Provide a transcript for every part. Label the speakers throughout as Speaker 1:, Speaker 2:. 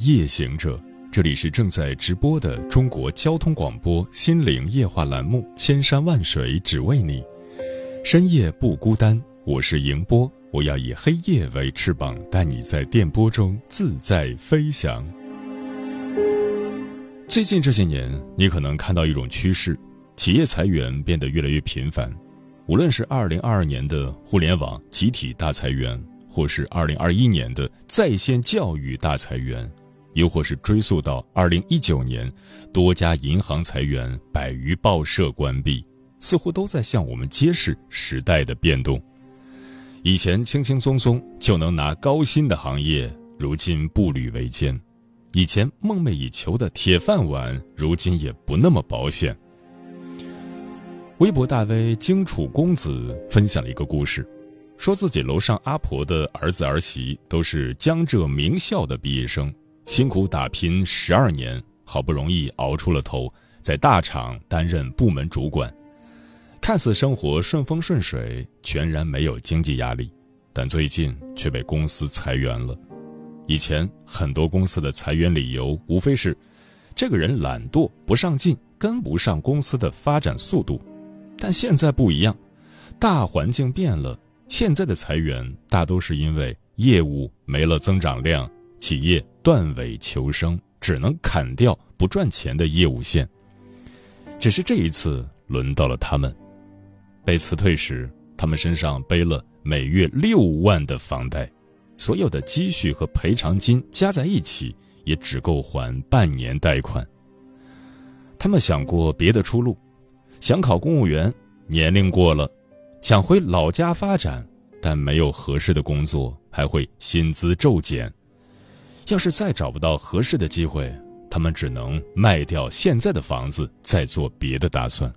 Speaker 1: 夜行者，这里是正在直播的中国交通广播心灵夜话栏目《千山万水只为你》，深夜不孤单，我是迎波，我要以黑夜为翅膀，带你在电波中自在飞翔。最近这些年，你可能看到一种趋势，企业裁员变得越来越频繁，无论是二零二二年的互联网集体大裁员。或是二零二一年的在线教育大裁员，又或是追溯到二零一九年，多家银行裁员，百余报社关闭，似乎都在向我们揭示时代的变动。以前轻轻松松就能拿高薪的行业，如今步履维艰；以前梦寐以求的铁饭碗，如今也不那么保险。微博大 V 荆楚公子分享了一个故事。说自己楼上阿婆的儿子儿媳都是江浙名校的毕业生，辛苦打拼十二年，好不容易熬出了头，在大厂担任部门主管，看似生活顺风顺水，全然没有经济压力，但最近却被公司裁员了。以前很多公司的裁员理由无非是，这个人懒惰不上进，跟不上公司的发展速度，但现在不一样，大环境变了。现在的裁员大都是因为业务没了增长量，企业断尾求生，只能砍掉不赚钱的业务线。只是这一次轮到了他们，被辞退时，他们身上背了每月六万的房贷，所有的积蓄和赔偿金加在一起也只够还半年贷款。他们想过别的出路，想考公务员，年龄过了。想回老家发展，但没有合适的工作，还会薪资骤减。要是再找不到合适的机会，他们只能卖掉现在的房子，再做别的打算。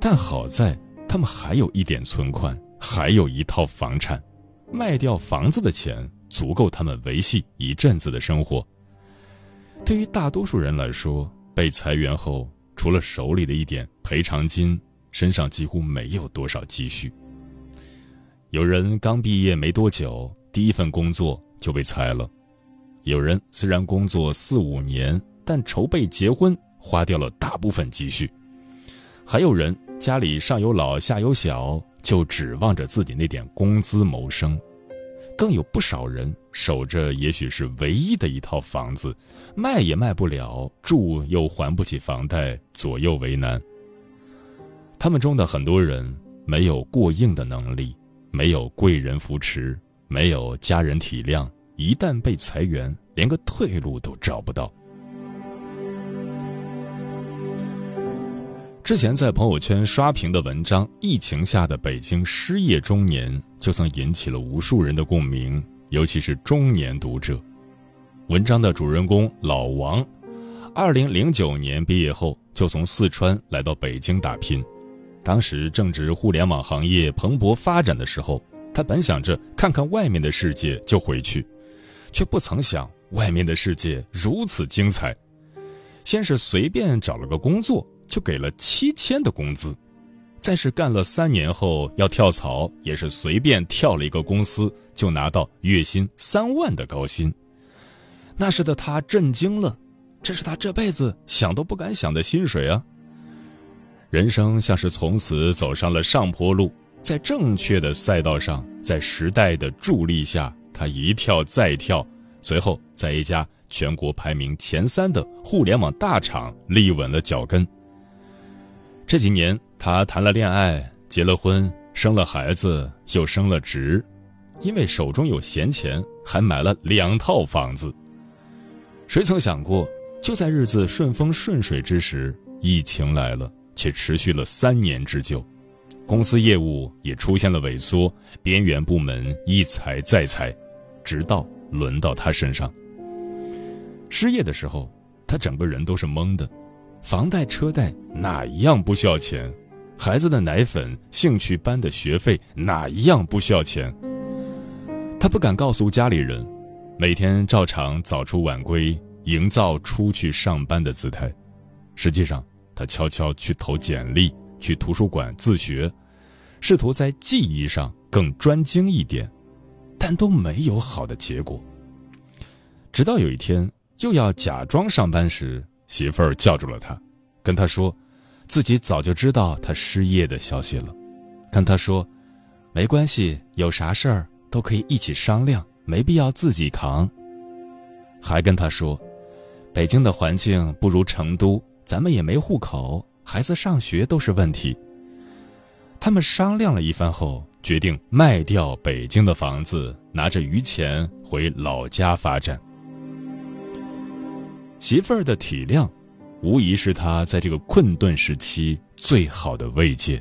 Speaker 1: 但好在他们还有一点存款，还有一套房产，卖掉房子的钱足够他们维系一阵子的生活。对于大多数人来说，被裁员后，除了手里的一点赔偿金。身上几乎没有多少积蓄。有人刚毕业没多久，第一份工作就被裁了；有人虽然工作四五年，但筹备结婚花掉了大部分积蓄；还有人家里上有老下有小，就指望着自己那点工资谋生；更有不少人守着也许是唯一的一套房子，卖也卖不了，住又还不起房贷，左右为难。他们中的很多人没有过硬的能力，没有贵人扶持，没有家人体谅，一旦被裁员，连个退路都找不到。之前在朋友圈刷屏的文章《疫情下的北京失业中年》，就曾引起了无数人的共鸣，尤其是中年读者。文章的主人公老王，二零零九年毕业后就从四川来到北京打拼。当时正值互联网行业蓬勃发展的时候，他本想着看看外面的世界就回去，却不曾想外面的世界如此精彩。先是随便找了个工作，就给了七千的工资；再是干了三年后要跳槽，也是随便跳了一个公司，就拿到月薪三万的高薪。那时的他震惊了，这是他这辈子想都不敢想的薪水啊！人生像是从此走上了上坡路，在正确的赛道上，在时代的助力下，他一跳再跳，随后在一家全国排名前三的互联网大厂立稳了脚跟。这几年，他谈了恋爱，结了婚，生了孩子，又升了职，因为手中有闲钱，还买了两套房子。谁曾想过，就在日子顺风顺水之时，疫情来了。且持续了三年之久，公司业务也出现了萎缩，边缘部门一裁再裁，直到轮到他身上。失业的时候，他整个人都是懵的，房贷车贷哪一样不需要钱？孩子的奶粉、兴趣班的学费哪一样不需要钱？他不敢告诉家里人，每天照常早出晚归，营造出去上班的姿态。实际上，他悄悄去投简历，去图书馆自学，试图在记忆上更专精一点，但都没有好的结果。直到有一天。又要假装上班时，媳妇儿叫住了他，跟他说，自己早就知道他失业的消息了，跟他说，没关系，有啥事儿都可以一起商量，没必要自己扛。还跟他说，北京的环境不如成都，咱们也没户口，孩子上学都是问题。他们商量了一番后，决定卖掉北京的房子，拿着余钱回老家发展。媳妇儿的体谅，无疑是他在这个困顿时期最好的慰藉。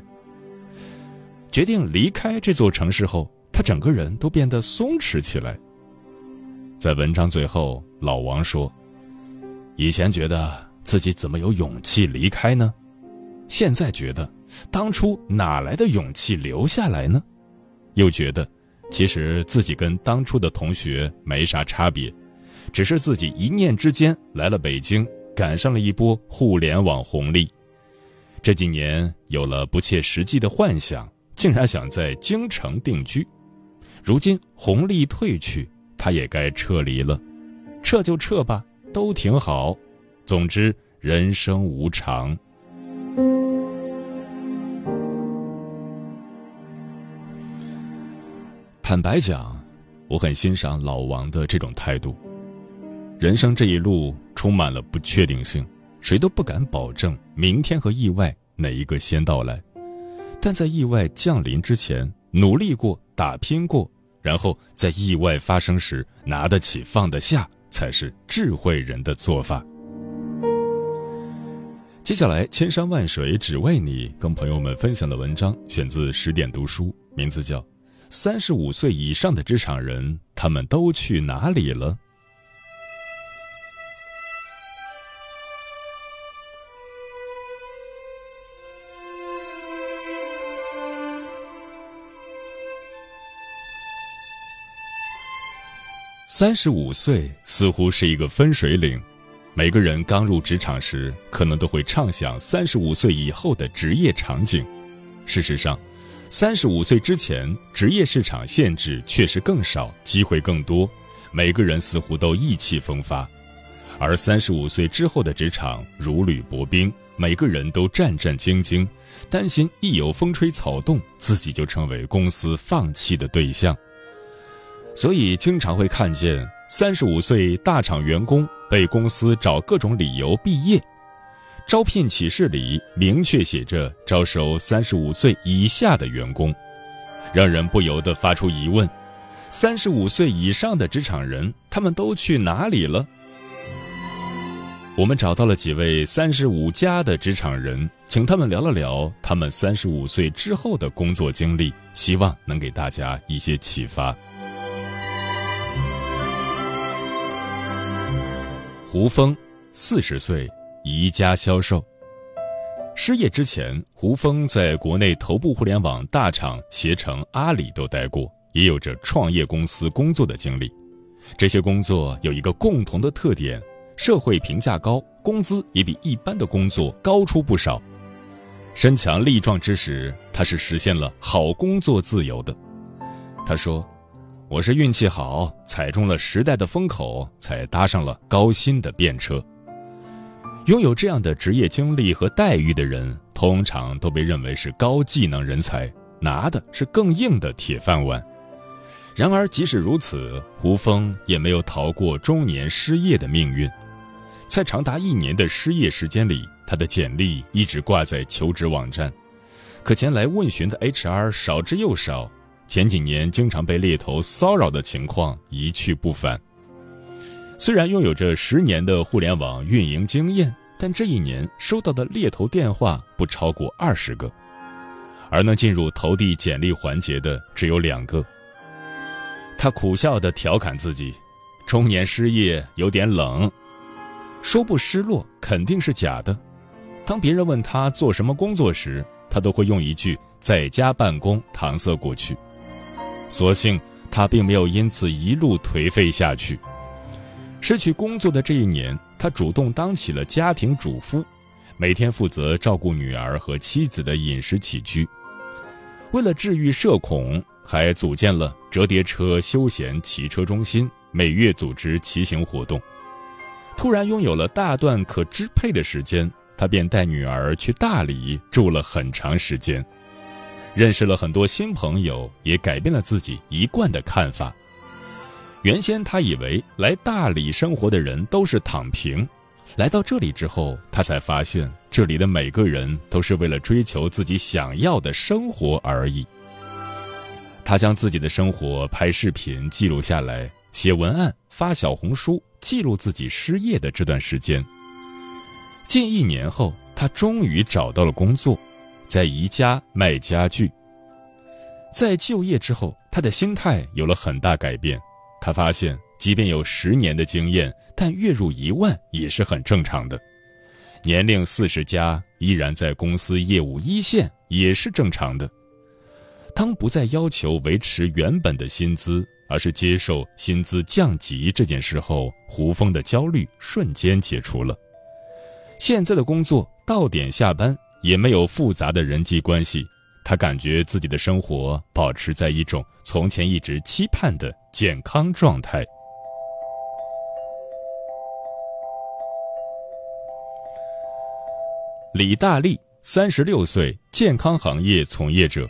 Speaker 1: 决定离开这座城市后，他整个人都变得松弛起来。在文章最后，老王说：“以前觉得自己怎么有勇气离开呢？现在觉得，当初哪来的勇气留下来呢？又觉得，其实自己跟当初的同学没啥差别。”只是自己一念之间来了北京，赶上了一波互联网红利。这几年有了不切实际的幻想，竟然想在京城定居。如今红利退去，他也该撤离了。撤就撤吧，都挺好。总之，人生无常。坦白讲，我很欣赏老王的这种态度。人生这一路充满了不确定性，谁都不敢保证明天和意外哪一个先到来。但在意外降临之前，努力过、打拼过，然后在意外发生时拿得起、放得下，才是智慧人的做法。接下来，千山万水只为你，跟朋友们分享的文章选自十点读书，名字叫《三十五岁以上的职场人，他们都去哪里了》。三十五岁似乎是一个分水岭，每个人刚入职场时，可能都会畅想三十五岁以后的职业场景。事实上，三十五岁之前，职业市场限制确实更少，机会更多，每个人似乎都意气风发；而三十五岁之后的职场如履薄冰，每个人都战战兢兢，担心一有风吹草动，自己就成为公司放弃的对象。所以，经常会看见三十五岁大厂员工被公司找各种理由毕业，招聘启事里明确写着招收三十五岁以下的员工，让人不由得发出疑问：三十五岁以上的职场人，他们都去哪里了？我们找到了几位三十五加的职场人，请他们聊了聊他们三十五岁之后的工作经历，希望能给大家一些启发。胡峰，四十岁，宜家销售。失业之前，胡峰在国内头部互联网大厂携程、阿里都待过，也有着创业公司工作的经历。这些工作有一个共同的特点：社会评价高，工资也比一般的工作高出不少。身强力壮之时，他是实现了好工作自由的。他说。我是运气好，踩中了时代的风口，才搭上了高薪的便车。拥有这样的职业经历和待遇的人，通常都被认为是高技能人才，拿的是更硬的铁饭碗。然而，即使如此，胡峰也没有逃过中年失业的命运。在长达一年的失业时间里，他的简历一直挂在求职网站，可前来问询的 HR 少之又少。前几年经常被猎头骚扰的情况一去不返。虽然拥有着十年的互联网运营经验，但这一年收到的猎头电话不超过二十个，而能进入投递简历环节的只有两个。他苦笑地调侃自己：中年失业有点冷。说不失落肯定是假的。当别人问他做什么工作时，他都会用一句“在家办公”搪塞过去。所幸他并没有因此一路颓废下去。失去工作的这一年，他主动当起了家庭主妇，每天负责照顾女儿和妻子的饮食起居。为了治愈社恐，还组建了折叠车休闲骑车中心，每月组织骑行活动。突然拥有了大段可支配的时间，他便带女儿去大理住了很长时间，认识了很多新朋友，也改变了自己一贯的看法。原先他以为来大理生活的人都是躺平，来到这里之后，他才发现这里的每个人都是为了追求自己想要的生活而已。他将自己的生活拍视频记录下来，写文案发小红书，记录自己失业的这段时间。近一年后，他终于找到了工作，在宜家卖家具。在就业之后，他的心态有了很大改变。他发现，即便有十年的经验，但月入一万也是很正常的；年龄四十加，依然在公司业务一线也是正常的。当不再要求维持原本的薪资，而是接受薪资降级这件事后，胡峰的焦虑瞬间解除了。现在的工作到点下班，也没有复杂的人际关系。他感觉自己的生活保持在一种从前一直期盼的健康状态。李大力，三十六岁，健康行业从业者。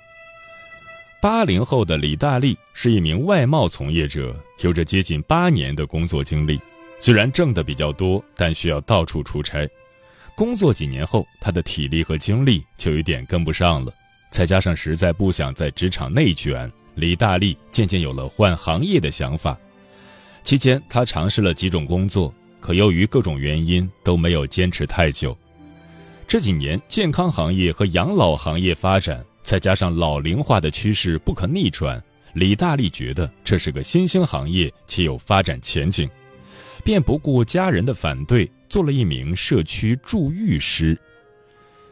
Speaker 1: 八零后的李大力是一名外贸从业者，有着接近八年的工作经历。虽然挣的比较多，但需要到处出差。工作几年后，他的体力和精力就有点跟不上了。再加上实在不想在职场内卷，李大力渐渐有了换行业的想法。期间，他尝试了几种工作，可由于各种原因都没有坚持太久。这几年，健康行业和养老行业发展，再加上老龄化的趋势不可逆转，李大力觉得这是个新兴行业且有发展前景，便不顾家人的反对，做了一名社区助浴师。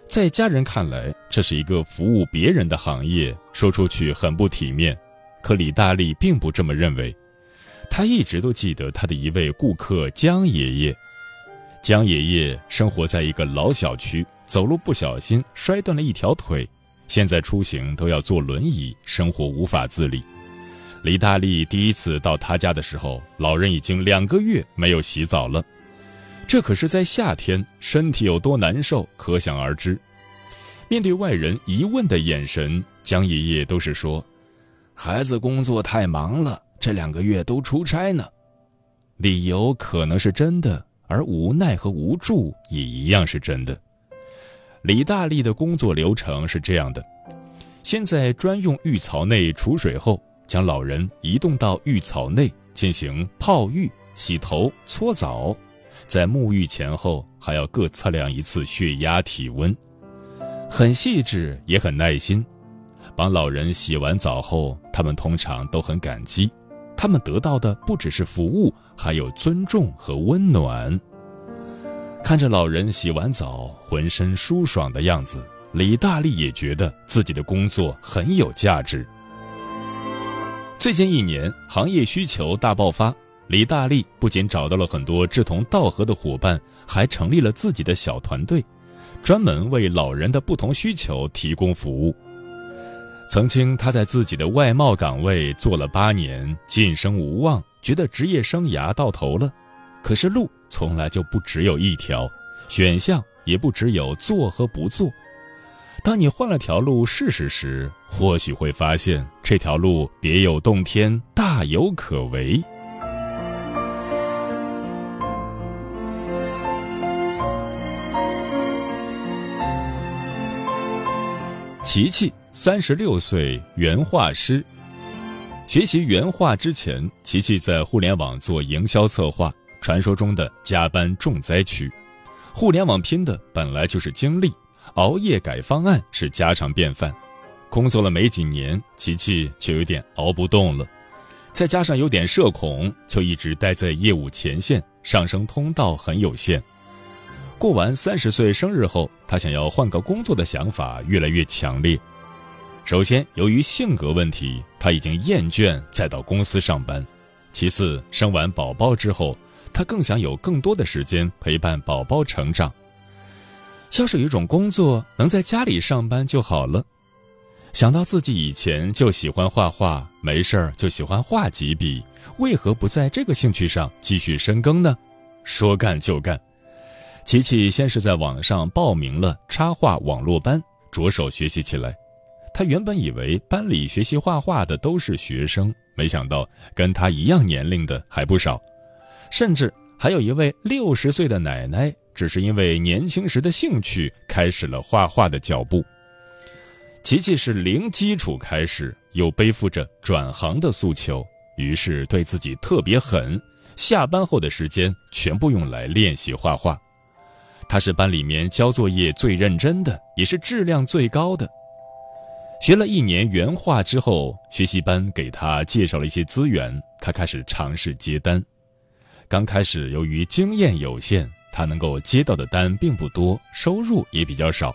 Speaker 1: 在家人看来，这是一个服务别人的行业，说出去很不体面。可李大力并不这么认为，他一直都记得他的一位顾客江爷爷。江爷爷生活在一个老小区，走路不小心摔断了一条腿，现在出行都要坐轮椅，生活无法自理。李大力第一次到他家的时候，老人已经两个月没有洗澡了。这可是在夏天，身体有多难受，可想而知。面对外人疑问的眼神，江爷爷都是说：“孩子工作太忙了，这两个月都出差呢。”理由可能是真的，而无奈和无助也一样是真的。李大力的工作流程是这样的：先在专用浴槽内储水后，将老人移动到浴槽内进行泡浴、洗头、搓澡。在沐浴前后还要各测量一次血压、体温，很细致也很耐心。帮老人洗完澡后，他们通常都很感激，他们得到的不只是服务，还有尊重和温暖。看着老人洗完澡浑身舒爽的样子，李大力也觉得自己的工作很有价值。最近一年，行业需求大爆发。李大力不仅找到了很多志同道合的伙伴，还成立了自己的小团队，专门为老人的不同需求提供服务。曾经他在自己的外贸岗位做了八年，晋升无望，觉得职业生涯到头了。可是路从来就不只有一条，选项也不只有做和不做。当你换了条路试试时，或许会发现这条路别有洞天，大有可为。琪琪三十六岁，原画师。学习原画之前，琪琪在互联网做营销策划，传说中的加班重灾区。互联网拼的本来就是精力，熬夜改方案是家常便饭。工作了没几年，琪琪就有点熬不动了。再加上有点社恐，就一直待在业务前线，上升通道很有限。过完三十岁生日后，他想要换个工作的想法越来越强烈。首先，由于性格问题，他已经厌倦再到公司上班；其次，生完宝宝之后，他更想有更多的时间陪伴宝宝成长。要是有一种工作能在家里上班就好了。想到自己以前就喜欢画画，没事儿就喜欢画几笔，为何不在这个兴趣上继续深耕呢？说干就干，琪琪先是在网上报名了插画网络班，着手学习起来。他原本以为班里学习画画的都是学生，没想到跟他一样年龄的还不少，甚至还有一位六十岁的奶奶，只是因为年轻时的兴趣开始了画画的脚步。琪琪是零基础开始，又背负着转行的诉求，于是对自己特别狠。下班后的时间全部用来练习画画。他是班里面交作业最认真的，也是质量最高的。学了一年原画之后，学习班给他介绍了一些资源，他开始尝试接单。刚开始由于经验有限，他能够接到的单并不多，收入也比较少。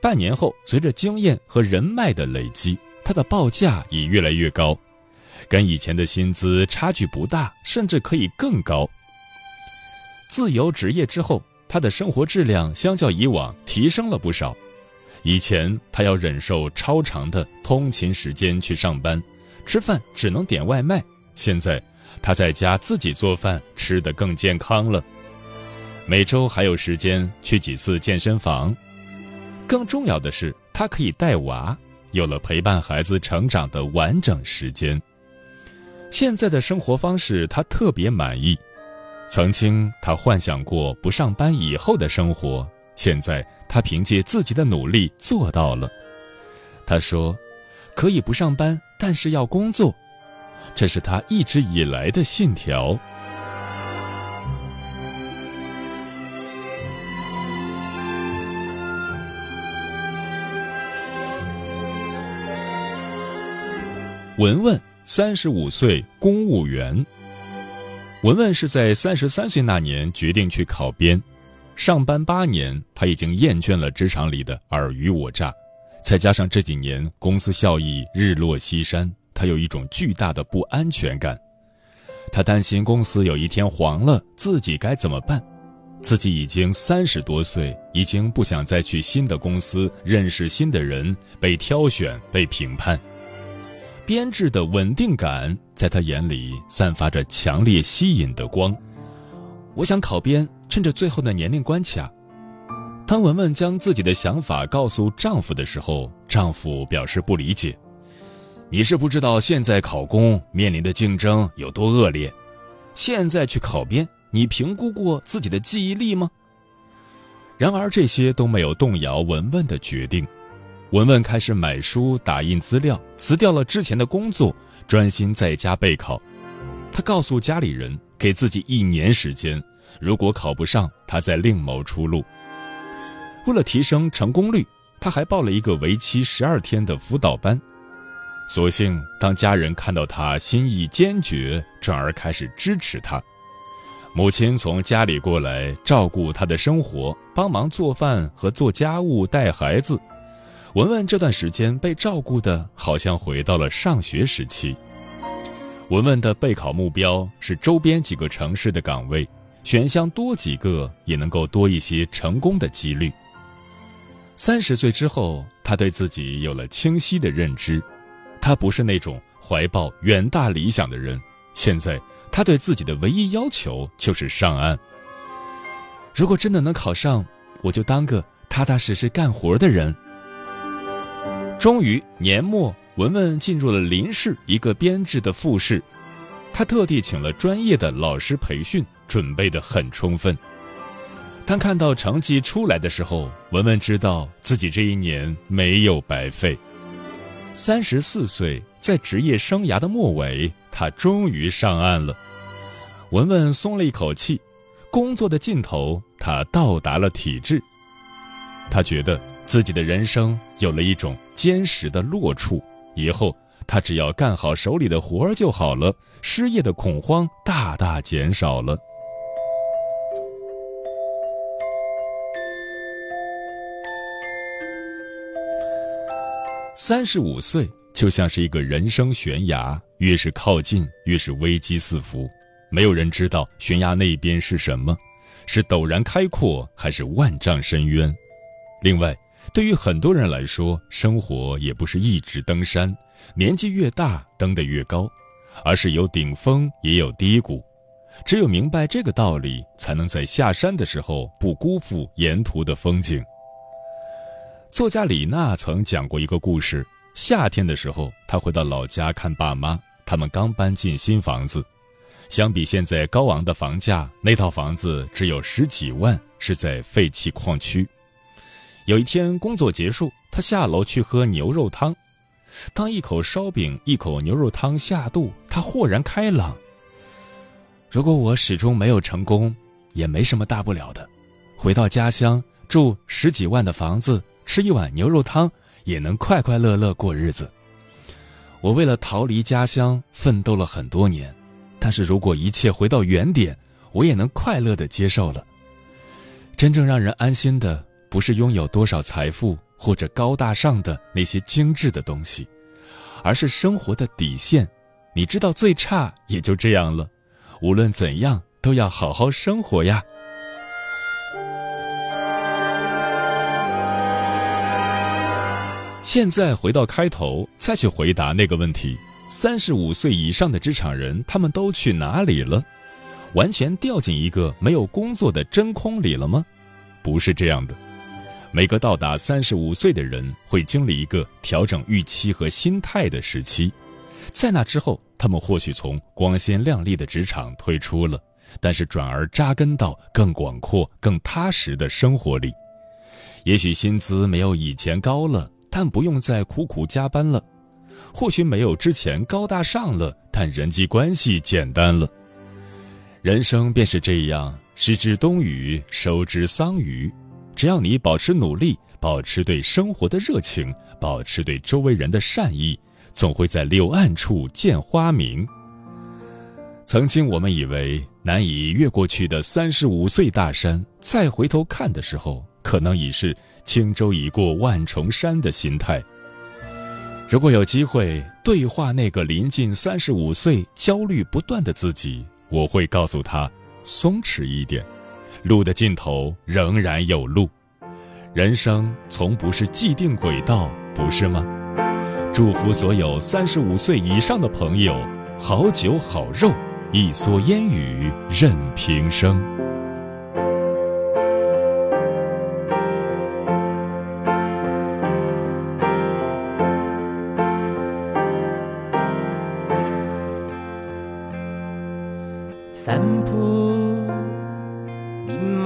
Speaker 1: 半年后，随着经验和人脉的累积，他的报价也越来越高，跟以前的薪资差距不大，甚至可以更高。自由职业之后，他的生活质量相较以往提升了不少。以前他要忍受超长的通勤时间去上班，吃饭只能点外卖，现在他在家自己做饭，吃得更健康了。每周还有时间去几次健身房。更重要的是，他可以带娃，有了陪伴孩子成长的完整时间。现在的生活方式，他特别满意。曾经他幻想过不上班以后的生活，现在他凭借自己的努力做到了。他说：“可以不上班，但是要工作。”这是他一直以来的信条。文文三十五岁，公务员。文文是在三十三岁那年决定去考编，上班八年，他已经厌倦了职场里的尔虞我诈，再加上这几年公司效益日落西山，他有一种巨大的不安全感。他担心公司有一天黄了，自己该怎么办？自己已经三十多岁，已经不想再去新的公司认识新的人，被挑选，被评判。编制的稳定感在他眼里散发着强烈吸引的光。我想考编，趁着最后的年龄关卡。当文文将自己的想法告诉丈夫的时候，丈夫表示不理解：“你是不知道现在考公面临的竞争有多恶劣，现在去考编，你评估过自己的记忆力吗？”然而这些都没有动摇文文的决定。文文开始买书、打印资料，辞掉了之前的工作，专心在家备考。他告诉家里人，给自己一年时间，如果考不上，他再另谋出路。为了提升成功率，他还报了一个为期十二天的辅导班。所幸，当家人看到他心意坚决，转而开始支持他。母亲从家里过来照顾他的生活，帮忙做饭和做家务、带孩子。文文这段时间被照顾的，好像回到了上学时期。文文的备考目标是周边几个城市的岗位，选项多几个也能够多一些成功的几率。三十岁之后，他对自己有了清晰的认知，他不是那种怀抱远大理想的人。现在，他对自己的唯一要求就是上岸。如果真的能考上，我就当个踏踏实实干活的人。终于年末，文文进入了林市一个编制的复试，他特地请了专业的老师培训，准备的很充分。当看到成绩出来的时候，文文知道自己这一年没有白费。三十四岁，在职业生涯的末尾，他终于上岸了。文文松了一口气，工作的尽头，他到达了体制。他觉得。自己的人生有了一种坚实的落处，以后他只要干好手里的活儿就好了，失业的恐慌大大减少了。三十五岁就像是一个人生悬崖，越是靠近，越是危机四伏。没有人知道悬崖那边是什么，是陡然开阔，还是万丈深渊。另外，对于很多人来说，生活也不是一直登山，年纪越大登得越高，而是有顶峰也有低谷。只有明白这个道理，才能在下山的时候不辜负沿途的风景。作家李娜曾讲过一个故事：夏天的时候，她回到老家看爸妈，他们刚搬进新房子。相比现在高昂的房价，那套房子只有十几万，是在废弃矿区。有一天工作结束，他下楼去喝牛肉汤。当一口烧饼、一口牛肉汤下肚，他豁然开朗。如果我始终没有成功，也没什么大不了的。回到家乡，住十几万的房子，吃一碗牛肉汤，也能快快乐乐过日子。我为了逃离家乡，奋斗了很多年。但是如果一切回到原点，我也能快乐的接受了。真正让人安心的，不是拥有多少财富或者高大上的那些精致的东西，而是生活的底线。你知道，最差也就这样了。无论怎样，都要好好生活呀。现在回到开头，再去回答那个问题。三十五岁以上的职场人，他们都去哪里了？完全掉进一个没有工作的真空里了吗？不是这样的。每个到达三十五岁的人，会经历一个调整预期和心态的时期。在那之后，他们或许从光鲜亮丽的职场退出了，但是转而扎根到更广阔、更踏实的生活里。也许薪资没有以前高了，但不用再苦苦加班了。或许没有之前高大上了，但人际关系简单了。人生便是这样，失之冬雨，收之桑榆。只要你保持努力，保持对生活的热情，保持对周围人的善意，总会在柳暗处见花明。曾经我们以为难以越过去的三十五岁大山，再回头看的时候，可能已是轻舟已过万重山的心态。如果有机会对话那个临近三十五岁、焦虑不断的自己，我会告诉他：松弛一点，路的尽头仍然有路。人生从不是既定轨道，不是吗？祝福所有三十五岁以上的朋友，好酒好肉，一蓑烟雨任平生。
Speaker 2: 散步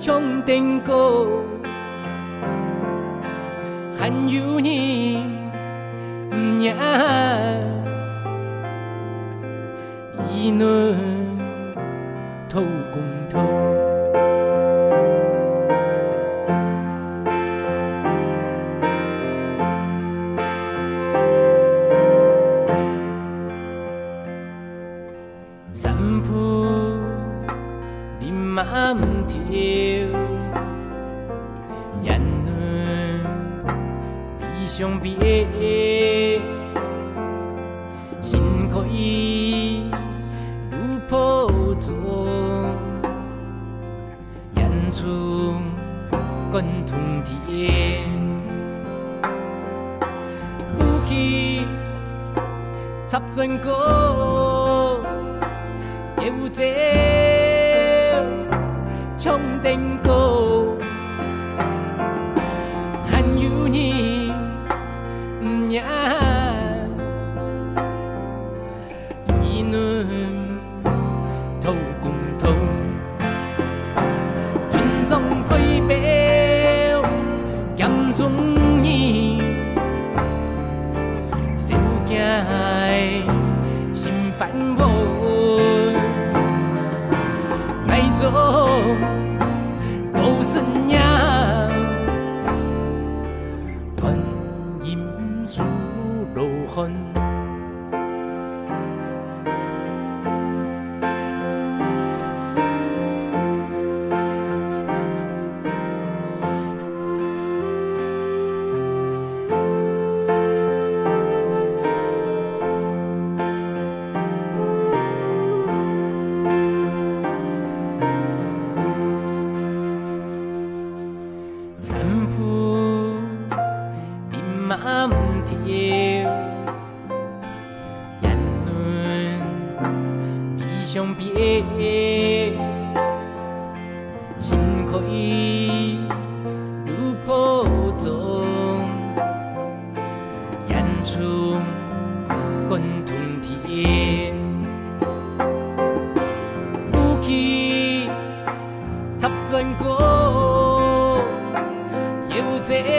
Speaker 2: trong tình cô. Hẳn hữu nhi nhã y nơi thâu cùng 唱定歌，还有你，唔呀，恨。插进歌，要这